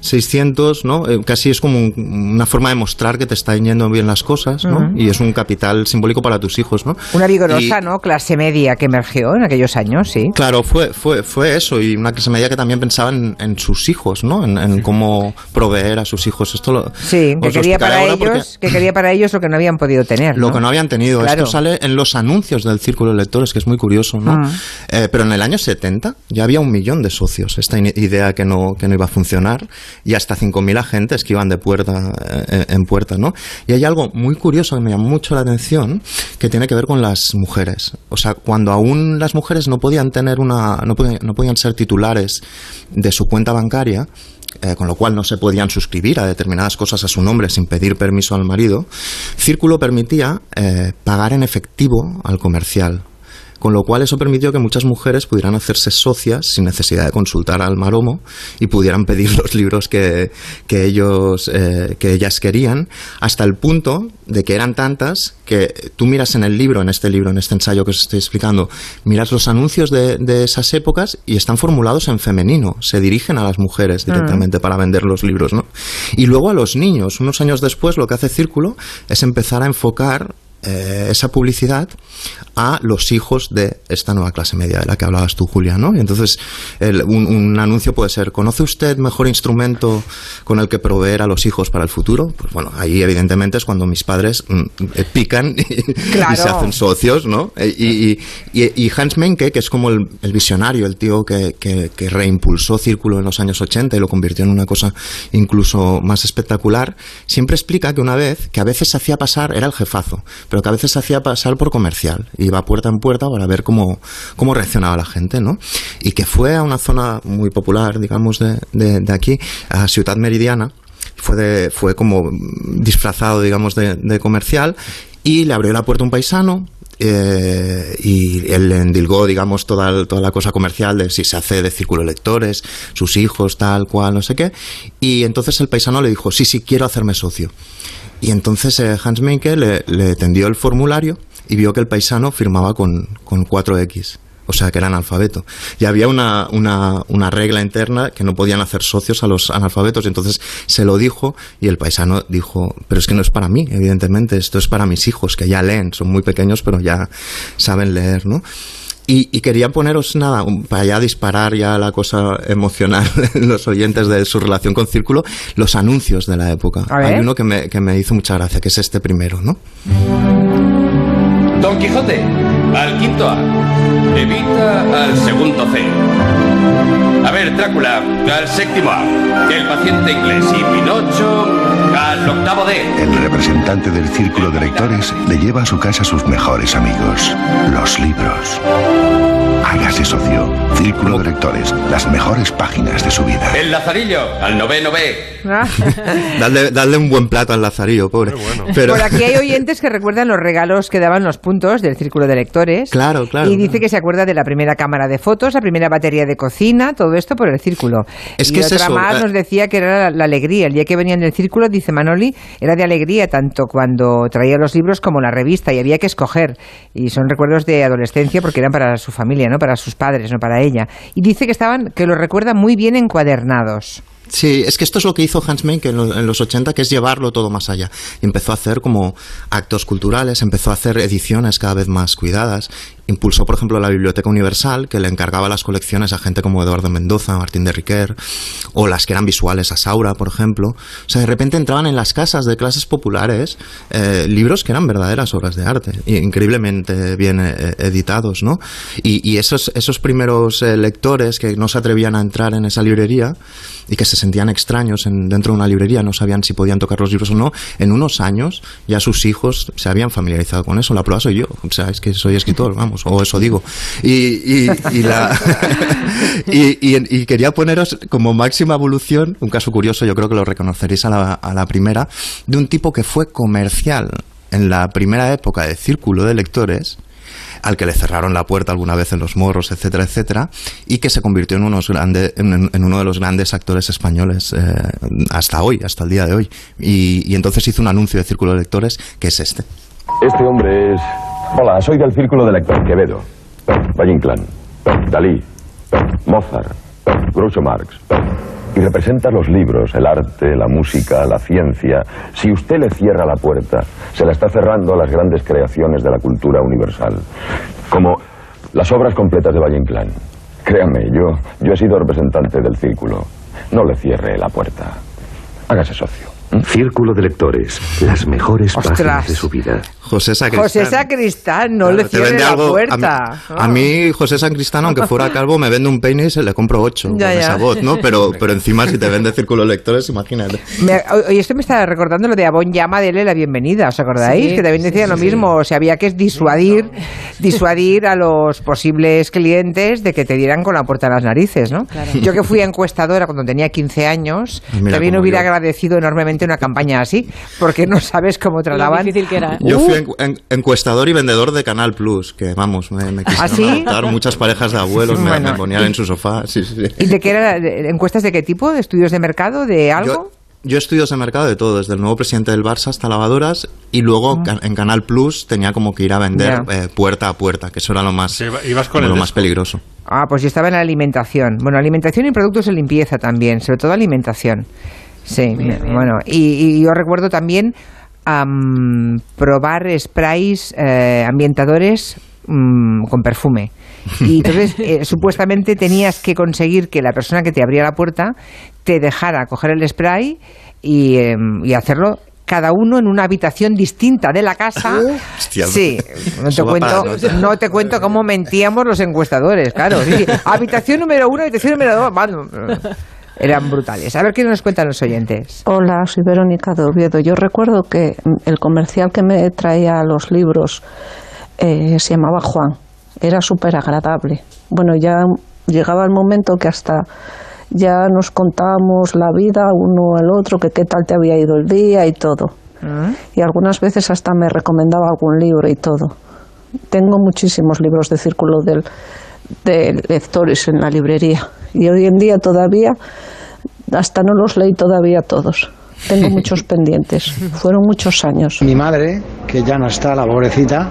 600, ¿no? Eh, casi es como un, una forma de mostrar que te están yendo bien las cosas, ¿no? Uh -huh. Y es un capital simbólico para tus hijos, ¿no? Una vigorosa, y, ¿no? Clase media que emergió en aquellos años, sí. Claro, fue, fue, fue eso y una clase media que también pensaba en, en sus hijos, ¿no? En, en, cómo proveer a sus hijos. Esto lo, sí, que quería para ellos, que quería para ellos lo que no habían podido tener. Lo ¿no? que no habían tenido. Claro. Esto sale en los anuncios del Círculo de Lectores, que es muy curioso, ¿no? Uh -huh. eh, pero en el año 70 ya había un millón de socios, esta idea que no, que no iba a funcionar, y hasta 5.000 agentes que iban de puerta eh, en puerta, ¿no? Y hay algo muy curioso que me llamó mucho la atención, que tiene que ver con las mujeres. O sea, cuando aún las mujeres no podían tener una, no podían, no podían ser titulares de su cuenta bancaria, eh, con lo cual no se podían suscribir a determinadas cosas a su nombre sin pedir permiso al marido, Círculo permitía eh, pagar en efectivo al comercial con lo cual eso permitió que muchas mujeres pudieran hacerse socias sin necesidad de consultar al maromo y pudieran pedir los libros que, que ellos eh, que ellas querían hasta el punto de que eran tantas que tú miras en el libro, en este libro, en este ensayo que os estoy explicando, miras los anuncios de, de esas épocas y están formulados en femenino, se dirigen a las mujeres directamente -huh. para vender los libros, ¿no? Y luego a los niños, unos años después lo que hace Círculo es empezar a enfocar eh, esa publicidad a los hijos de esta nueva clase media de la que hablabas tú, Julia, ¿no? Y entonces el- un, un anuncio puede ser, ¿conoce usted mejor instrumento con el que proveer a los hijos para el futuro? Pues bueno, ahí evidentemente es cuando mis padres mm, eh, pican y, Claro. y se hacen socios, ¿no? Eh, Y, y- y- y Hans Menke, que es como el, el visionario, el tío que, que- que reimpulsó Círculo en los años 80 y lo convirtió en una cosa incluso más espectacular, siempre explica que una vez, que a veces se hacía pasar, era el jefazo, pero que a veces se hacía pasar por comercial, iba puerta en puerta para ver cómo, cómo reaccionaba la gente, ¿no? Y que fue a una zona muy popular, digamos, de, de- aquí, a Ciudad Meridiana, fue, de, fue como disfrazado, digamos, de, comercial y le abrió la puerta a un paisano eh, y él endilgó, digamos, toda, toda la cosa comercial de si se hace de círculo de lectores, sus hijos, tal cual, no sé qué. Y entonces el paisano le dijo, sí, sí, quiero hacerme socio. Y entonces eh, Hans Menke le, le tendió el formulario y vio que el paisano firmaba con, con 4X. O sea, que era analfabeto. Y había una, una, una regla interna que no podían hacer socios a los analfabetos. Y entonces se lo dijo y el paisano dijo, pero es que no es para mí, evidentemente, esto es para mis hijos, que ya leen, son muy pequeños, pero ya saben leer, ¿no? Y, y quería poneros nada, un- para ya disparar ya la cosa emocional en los oyentes de su relación con Círculo, los anuncios de la época. Hay uno que me, que me hizo mucha gracia, que es este primero, ¿no? Don Quijote, al quinto A. Evita al segundo C. A ver, Drácula, al séptimo A. El paciente inglés y Pinocho al octavo. El representante del círculo de lectores le lleva a su casa sus mejores amigos, los libros. Hágase socio. Círculo de lectores, las mejores páginas de su vida. El Lazarillo, al noveno B. Dadle, dadle un buen plato al Lazarillo, pobre. Pero, Por aquí hay oyentes que recuerdan los regalos que daban los puntos del círculo de lectores. Claro, claro. Y dice que se acuerda de la primera cámara de fotos, la primera batería de cocina, todo esto por el círculo. Es y que es otra eso, más eh. nos decía que era la, la alegría. El día que venían del círculo, dice Manoli, era de alegría tanto cuando traía los libros como la revista y había que escoger. Y son recuerdos de adolescencia porque eran para su familia, no para sus padres, no para ella. Y dice que estaban, que lo recuerda muy bien encuadernados. Sí, es que esto es lo que hizo Hans Menke en, lo- en los 80, que es llevarlo todo más allá. Empezó a hacer como actos culturales, empezó a hacer ediciones cada vez más cuidadas. Impulsó, por ejemplo, la Biblioteca Universal, que le encargaba las colecciones a gente como Eduardo Mendoza, Martín de Riquer, o las que eran visuales a Saura, por ejemplo. O sea, de repente entraban en las casas de clases populares eh, libros que eran verdaderas obras de arte, increíblemente bien eh, editados, ¿no? Y, y esos, esos primeros eh, lectores que no se atrevían a entrar en esa librería y que se sentían extraños en- dentro de una librería, no sabían si podían tocar los libros o no, en unos años ya sus hijos se habían familiarizado con eso. La prueba soy yo, o sea, es que soy escritor, vamos, o eso digo. Y, y, y y quería poneros como máxima evolución, un caso curioso, yo creo que lo reconoceréis a la, a la primera, de un tipo que fue comercial en la primera época de círculo de lectores, al que le cerraron la puerta alguna vez en los morros, etcétera, etcétera, y que se convirtió en, unos grande, en, uno de los grandes actores españoles eh, hasta hoy, hasta el día de hoy. Y, entonces hizo un anuncio de Círculo de Lectores que es este. Este hombre es... Hola, soy del Círculo de Lector Quevedo. Valle Inclán. Dalí. Mozart. Groucho Marx. Y representa los libros, el arte, la música, la ciencia. Si usted le cierra la puerta, se la está cerrando a las grandes creaciones de la cultura universal. Como las obras completas de Valle Inclán. Créame, yo, yo he sido representante del Círculo. No le cierre la puerta. Hágase socio. Círculo de lectores, las mejores Ostras. páginas de su vida. José Sacristán. José Sacristán, no le Te cierre la algo- a mí- puerta. A mí, José San Cristán, aunque fuera calvo, me vende un peine y se le compro ocho Ya, con ya. esa voz, ¿no? Pero, pero encima, si te vende Círculo de Lectores, imagínate. Me- oye, esto me está recordando lo de Abón Llama, dele la bienvenida, ¿os acordáis? Sí, que también decía sí, lo sí. mismo, o sea, había que disuadir, disuadir a los posibles clientes de que te dieran con la puerta a las narices, ¿no? Claro. Yo que fui encuestadora cuando tenía 15 años, mira también hubiera yo. agradecido enormemente una campaña así, porque no sabes cómo trataban. difícil que era. Yo Uh, fui en- en- encuestador y vendedor de Canal Plus, que vamos, me, me quisieron ¿Ah, sí? adoptar muchas parejas de abuelos, me- Bueno. me, ponían en su sofá. Sí, sí, sí. ¿Y de qué era? ¿Encuestas de qué tipo? ¿De estudios de mercado? ¿De algo? Yo, yo estudios de mercado de todo, desde el nuevo presidente del Barça hasta lavadoras, y luego ca- en Canal Plus tenía como que ir a vender Ah. Eh, puerta a puerta, que eso era lo más, ibas con lo más peligroso. Ah, pues yo estaba en la alimentación. Bueno, alimentación y productos de limpieza también, sobre todo alimentación. Sí, bueno, y, y yo recuerdo también am, probar sprays eh, ambientadores mm, con perfume. Y entonces, eh, supuestamente tenías que conseguir que la persona que te abría la puerta te dejara coger el spray y, em, y hacerlo cada uno en una habitación distinta de la casa. Hostia, Sí, no te, cuento, nota. no te cuento cómo mentíamos los encuestadores, claro. Sí, sí. Habitación número uno, habitación número dos, bueno, eran brutales. A ver qué nos cuentan los oyentes. Hola, soy Verónica de Oviedo. Yo recuerdo que el comercial que me traía los libros eh, se llamaba Juan. Era súper agradable. Bueno, ya llegaba el momento que hasta ya nos contábamos la vida uno al otro, que qué tal te había ido el día y todo. Y algunas veces hasta me recomendaba algún libro y todo. Tengo muchísimos libros de círculo del, de lectores en la librería. Y hoy en día todavía, hasta no los leí todavía todos. Tengo muchos pendientes. Fueron muchos años. Mi madre, que ya no está, la pobrecita,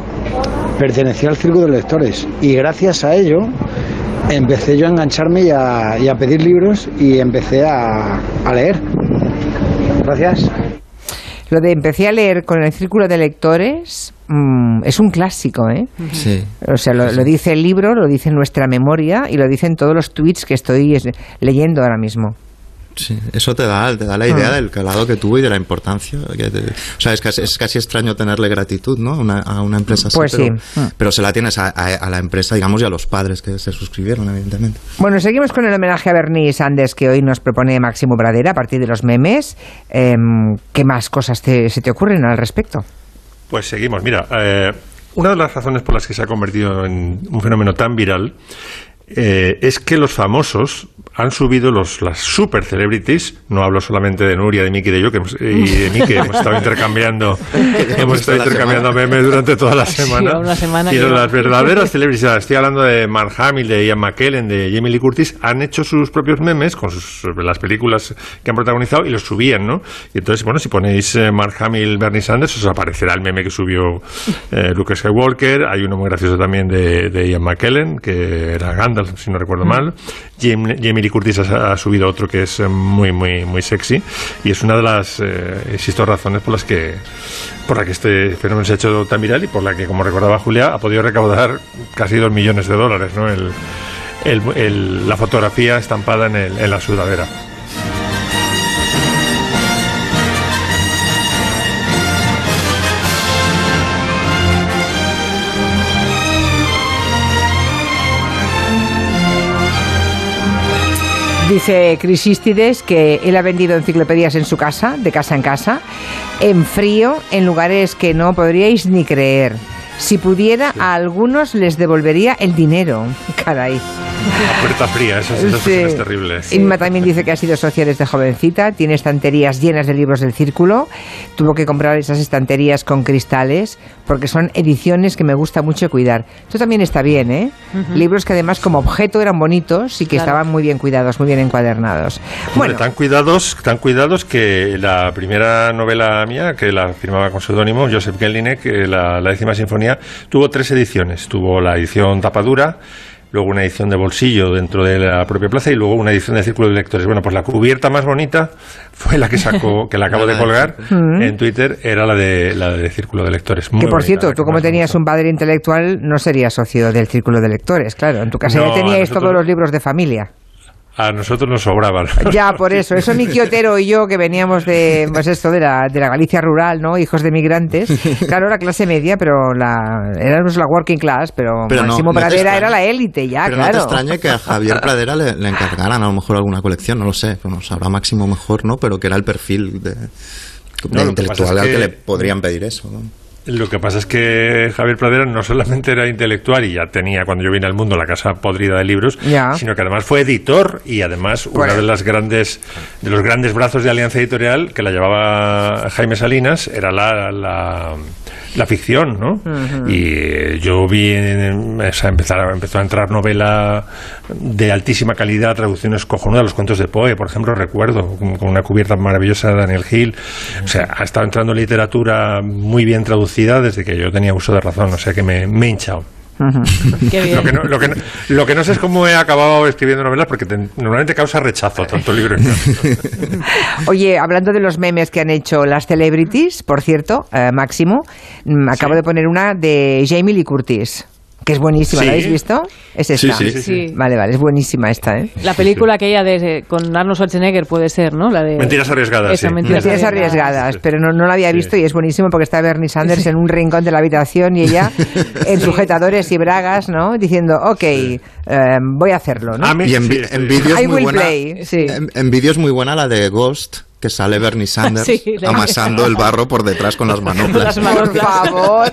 pertenecía al círculo de lectores y gracias a ello empecé yo a engancharme y a, y a pedir libros y empecé a, a leer. Gracias. Lo de empecé a leer con el círculo de lectores mm, es un clásico, ¿eh? Sí. O sea, lo, lo dice el libro, lo dice nuestra memoria y lo dicen todos los tweets que estoy es- leyendo ahora mismo. Sí, eso te da, te da la idea Ah. del calado que tuvo y de la importancia. que te- o sea, es casi, es casi extraño tenerle gratitud ¿no? a, una, a una empresa así. Pues pero, sí. pero se la tienes a, a- a la empresa, digamos, y a los padres que se suscribieron, evidentemente. Bueno, seguimos con el homenaje a Bernie Sanders que hoy nos propone Máximo Bradera a partir de los memes. Em, ¿Qué más cosas te- se te ocurren al respecto? Pues seguimos. Mira, eh, una de las razones por las que se ha convertido en un fenómeno tan viral eh, es que los famosos han subido los, las super celebrities, no hablo solamente de Nuria, de Miki de yo, que hemos- y de que hemos estado intercambiando, hemos estado intercambiando memes durante toda la Sí, semana. una semana y que- las verdaderas celebrities, estoy hablando de Mark Hamill, de Ian McKellen, de Jamie Lee Curtis, han hecho sus propios memes con sus, las películas que han protagonizado y los subían, ¿no? Y entonces, bueno, si ponéis eh, Mark Hamill, Bernie Sanders, os aparecerá el meme que subió eh, Luke Skywalker. Hay uno muy gracioso también de, de Ian McKellen, que era Gandalf, si no recuerdo mal. Jamie, Curtis ha, subido otro que es eh, muy, muy, muy sexy. Y es una de las, eh, insisto, razones por las que por la que este fenómeno se ha hecho tan viral y por la que, como recordaba Julia, ha podido recaudar casi dos millones de dólares, ¿no? El, la fotografía estampada en, en la sudadera. Dice Crisístides que él ha vendido enciclopedias en su casa, de casa en casa, en frío, en lugares que no podríais ni creer. Si pudiera, a algunos les devolvería el dinero. Caray. La puerta fría, esa, esa Sí. es terrible. Inma también dice que ha sido socia desde jovencita, tiene estanterías llenas de libros del círculo, tuvo que comprar esas estanterías con cristales porque son ediciones que me gusta mucho cuidar. Esto también está bien, ¿eh? Ujú. Libros que además como objeto eran bonitos y que Claro. estaban muy bien cuidados, muy bien encuadernados. Bueno, tan cuidados, tan cuidados que la primera novela mía, que la firmaba con seudónimo, Joseph Gelinek, eh, la, la décima sinfonía, tuvo tres ediciones. Tuvo la edición tapadura, luego una edición de bolsillo dentro de la propia plaza y luego una edición de círculo de lectores. Bueno, pues la cubierta más bonita fue la que sacó, que la acabo de colgar en Twitter, era la de la de círculo de lectores. Muy que por bonita, cierto, tú como tenías un padre intelectual, no serías socio del círculo de lectores, claro. En tu casa No, ya teníais nosotros- todos los libros de familia. A nosotros nos sobraban. Ya, por eso. Eso Miki Otero y yo, que veníamos de, pues esto, de la, de la Galicia rural, ¿no? Hijos de migrantes. Claro, la clase media, pero la, éramos la working class, pero, Pero no- Máximo no Pradera extraña. era la élite ya, Pero claro. no te extrañe que a Javier Pradera le, le encargaran a lo mejor alguna colección, no lo sé, bueno, sabrá Máximo mejor, ¿no? Pero que era el perfil de, de No, que intelectual es al que que- le podrían pedir eso. ¿no? Lo que pasa es que Javier Pradera no solamente era intelectual y ya tenía cuando yo vine al mundo la casa podrida de libros, sino que además fue editor y además una de las grandes de los grandes brazos de Alianza Editorial que la llevaba Jaime Salinas era la, la, la ficción, ¿no? Y yo vi o sea, empezar, empezó a entrar novela de altísima calidad, traducciones cojonudas, los cuentos de Poe, por ejemplo, recuerdo, con, con una cubierta maravillosa de Daniel Hill. O sea, ha estado entrando literatura muy bien traducida desde que yo tenía uso de razón, o sea que me, me he hinchado. Qué bien. Lo que, no, lo, que no, lo que no sé es cómo he acabado escribiendo novelas porque te- normalmente causa rechazo tanto libro. Oye, hablando de los memes que han hecho las celebrities, por cierto, eh, Máximo, mm, acabo de poner una de Jamie Lee Curtis, que es buenísima, Sí. ¿la habéis visto? Es esta. sí, sí, sí. Vale, vale, es buenísima esta, ¿eh? La película aquella de, con Arnold Schwarzenegger puede ser, ¿no? La de Mentiras arriesgadas, Esa, sí. Mentiras, Mentiras arriesgadas, pero no, no la había visto y es buenísimo porque está Bernie Sanders en un rincón de la habitación y ella en sujetadores y bragas, ¿no? Diciendo, ok, eh, voy a hacerlo, ¿no? y en, en vídeos I muy will buena, play, sí. en, en vídeos muy buena la de Ghost que sale Bernie Sanders Sí, amasando el barro por detrás con las manoplas. Por favor.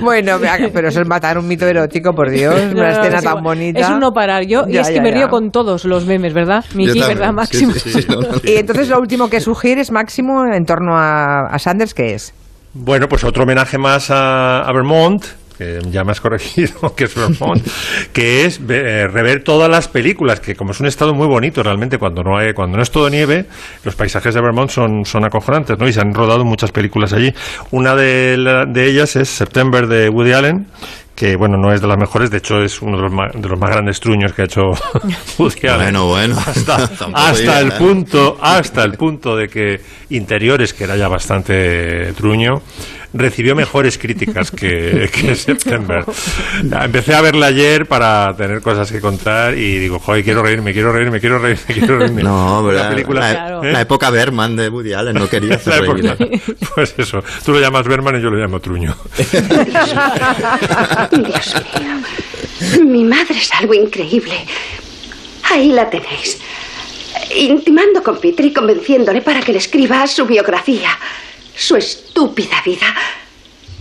Bueno, pero eso es matar un mito erótico, por Dios, No, una no, escena es tan bonita. Es un no parar. Yo, y Ya, es que ya, me río con todos los memes, ¿verdad? Miki, también, ¿verdad, Máximo? sí, sí, no, no. Y entonces lo último que sugieres, Máximo, en torno a, a Sanders, ¿qué es? Bueno, pues otro homenaje más a, a Vermont, que ya me has corregido, que es Vermont, que es eh, rever todas las películas, que como es un estado muy bonito realmente, cuando no hay, cuando no es todo nieve, los paisajes de Vermont son, son acojonantes, ¿no? Y se han rodado muchas películas allí. Una de, la- de ellas es September de Woody Allen, que bueno, no es de las mejores, de hecho es uno de los más, de los más grandes truños que ha hecho Woody Allen. Bueno, bueno. Hasta, hasta el punto, hasta el punto de que Interiores, que era ya bastante truño, recibió mejores críticas que, que September. Empecé a verla ayer para tener cosas que contar y digo, joder, quiero reírme, quiero reírme, quiero reírme, quiero reírme. No, pero La la, película- la- ¿eh? la época Berman de Woody Allen no quería hacer La reír. época- Pues eso, tú lo llamas Berman y yo lo llamo Truño. Dios mío. Mi madre es algo increíble. Ahí la tenéis. Intimando con Peter y convenciéndole para que le escriba su biografía. Su estúpida vida.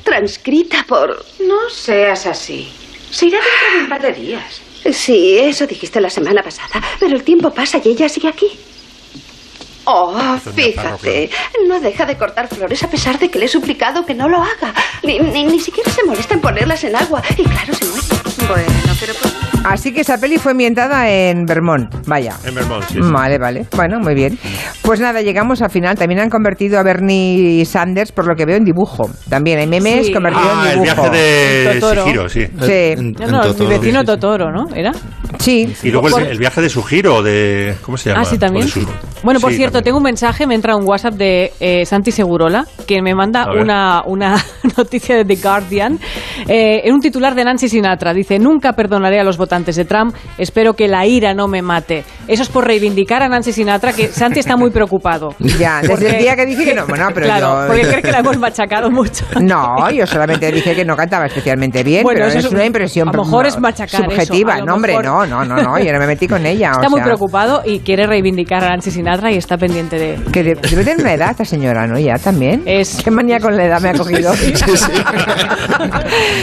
Transcrita por... No seas así. Se irá dentro de un par de días. Sí, eso dijiste la semana pasada. Pero el tiempo pasa y ella sigue aquí. Oh, fíjate. No deja de cortar flores a pesar de que le he suplicado que no lo haga. Ni, ni, ni siquiera se molesta en ponerlas en agua. Y claro, se muere. Bueno, pero... Así que esa peli fue ambientada en Vermont, vaya. En Vermont, sí. sí. Vale, vale. Bueno, muy bien. Pues nada, llegamos al final. También han convertido a Bernie Sanders, por lo que veo, en dibujo. También hay memes Sí. convertidos Ah, en el dibujo. viaje de Totoro. Shihiro, sí. Sí. No, no, mi vecino Totoro, ¿no? ¿Era? Sí. Y luego el, el viaje de Sugiro, de... ¿Cómo se llama? Ah, sí, también. Su- Bueno, por Sí, cierto, también. tengo un mensaje, me entra un WhatsApp de eh, Santi Segurola, que me manda una, una noticia de The Guardian, eh, en un titular de Nancy Sinatra. Dice, nunca perdonaré a los votantes de Trump, espero que la ira no me mate. Eso es por reivindicar a Nancy Sinatra, que Santi está muy preocupado. Ya, desde Porque- el día que dije que no. Bueno, pero claro, yo- porque cree que la hemos machacado mucho. No, yo solamente dije que no cantaba especialmente bien, Bueno, pero eso es una impresión a lo mejor es machacar eso, subjetiva. lo no, hombre, mejor- no, no, no, no, yo no me metí con ella. Está o muy sea, preocupado y quiere reivindicar a Nancy Sinatra y está pendiente de... Que de- debe tener una edad esta señora, ¿no? Ya también. Es... ¿Qué manía con la edad me ha cogido?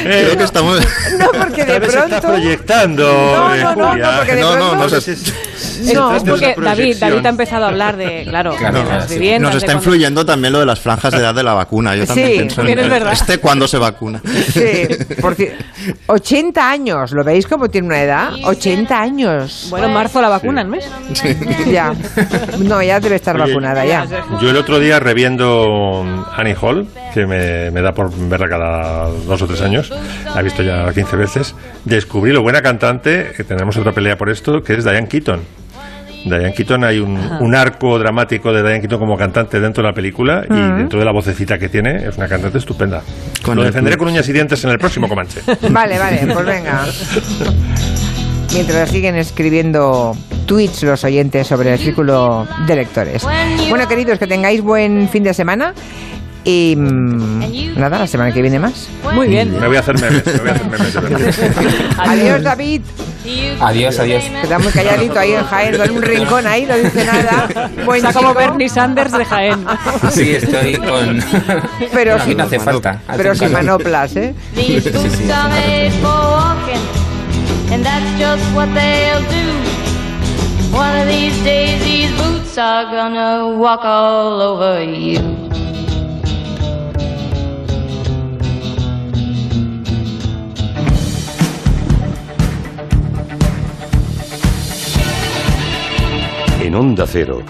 Creo que estamos... No, porque de se está pronto... No, eh, no, no, Julia. no, porque de No, no, no, Es, No, es porque David. David ha empezado a hablar de, claro, Claro, de las sí. viviendas. Nos está cuando- influyendo también lo de las franjas de edad de la vacuna. Yo también Sí, pienso en es verdad. este cuándo se vacuna. Sí, por ci- 80 años, ¿lo veis como tiene una edad? 80 años. Bueno, en marzo la vacunan, ¿ves? Ya. No, ya debe estar Oye, vacunada ya. Yo el otro día reviendo Annie Hall, que me, me da por verla cada dos o tres años, la he visto ya 15 veces, descubrí lo buena cantante, que tenemos otra pelea por esto, que es Diane Keaton. Diane Keaton, hay un, un arco dramático de Diane Keaton como cantante dentro de la película y dentro de la vocecita que tiene, es una cantante estupenda. Con lo defenderé con uñas y dientes en el próximo Comanche. Vale, vale, pues venga. Mientras siguen escribiendo tweets los oyentes sobre el círculo de lectores. Bueno, queridos, que tengáis buen fin de semana. Y mm, nada, la semana que viene más. Muy bien. Me voy a hacer memes, me voy a hacer memes. Adiós, David. Adiós, adiós. Queda muy calladito ahí en Jaén, en un rincón ahí, no dice nada. Buen Está como Bernie Sanders de Jaén. Sí, estoy con. pero sin, no hace falta. pero sin manoplas, ¿eh? These boots are made for walking, and that's just what they'll do. One of these days, these boots are gonna walk all over you. En Onda Cero,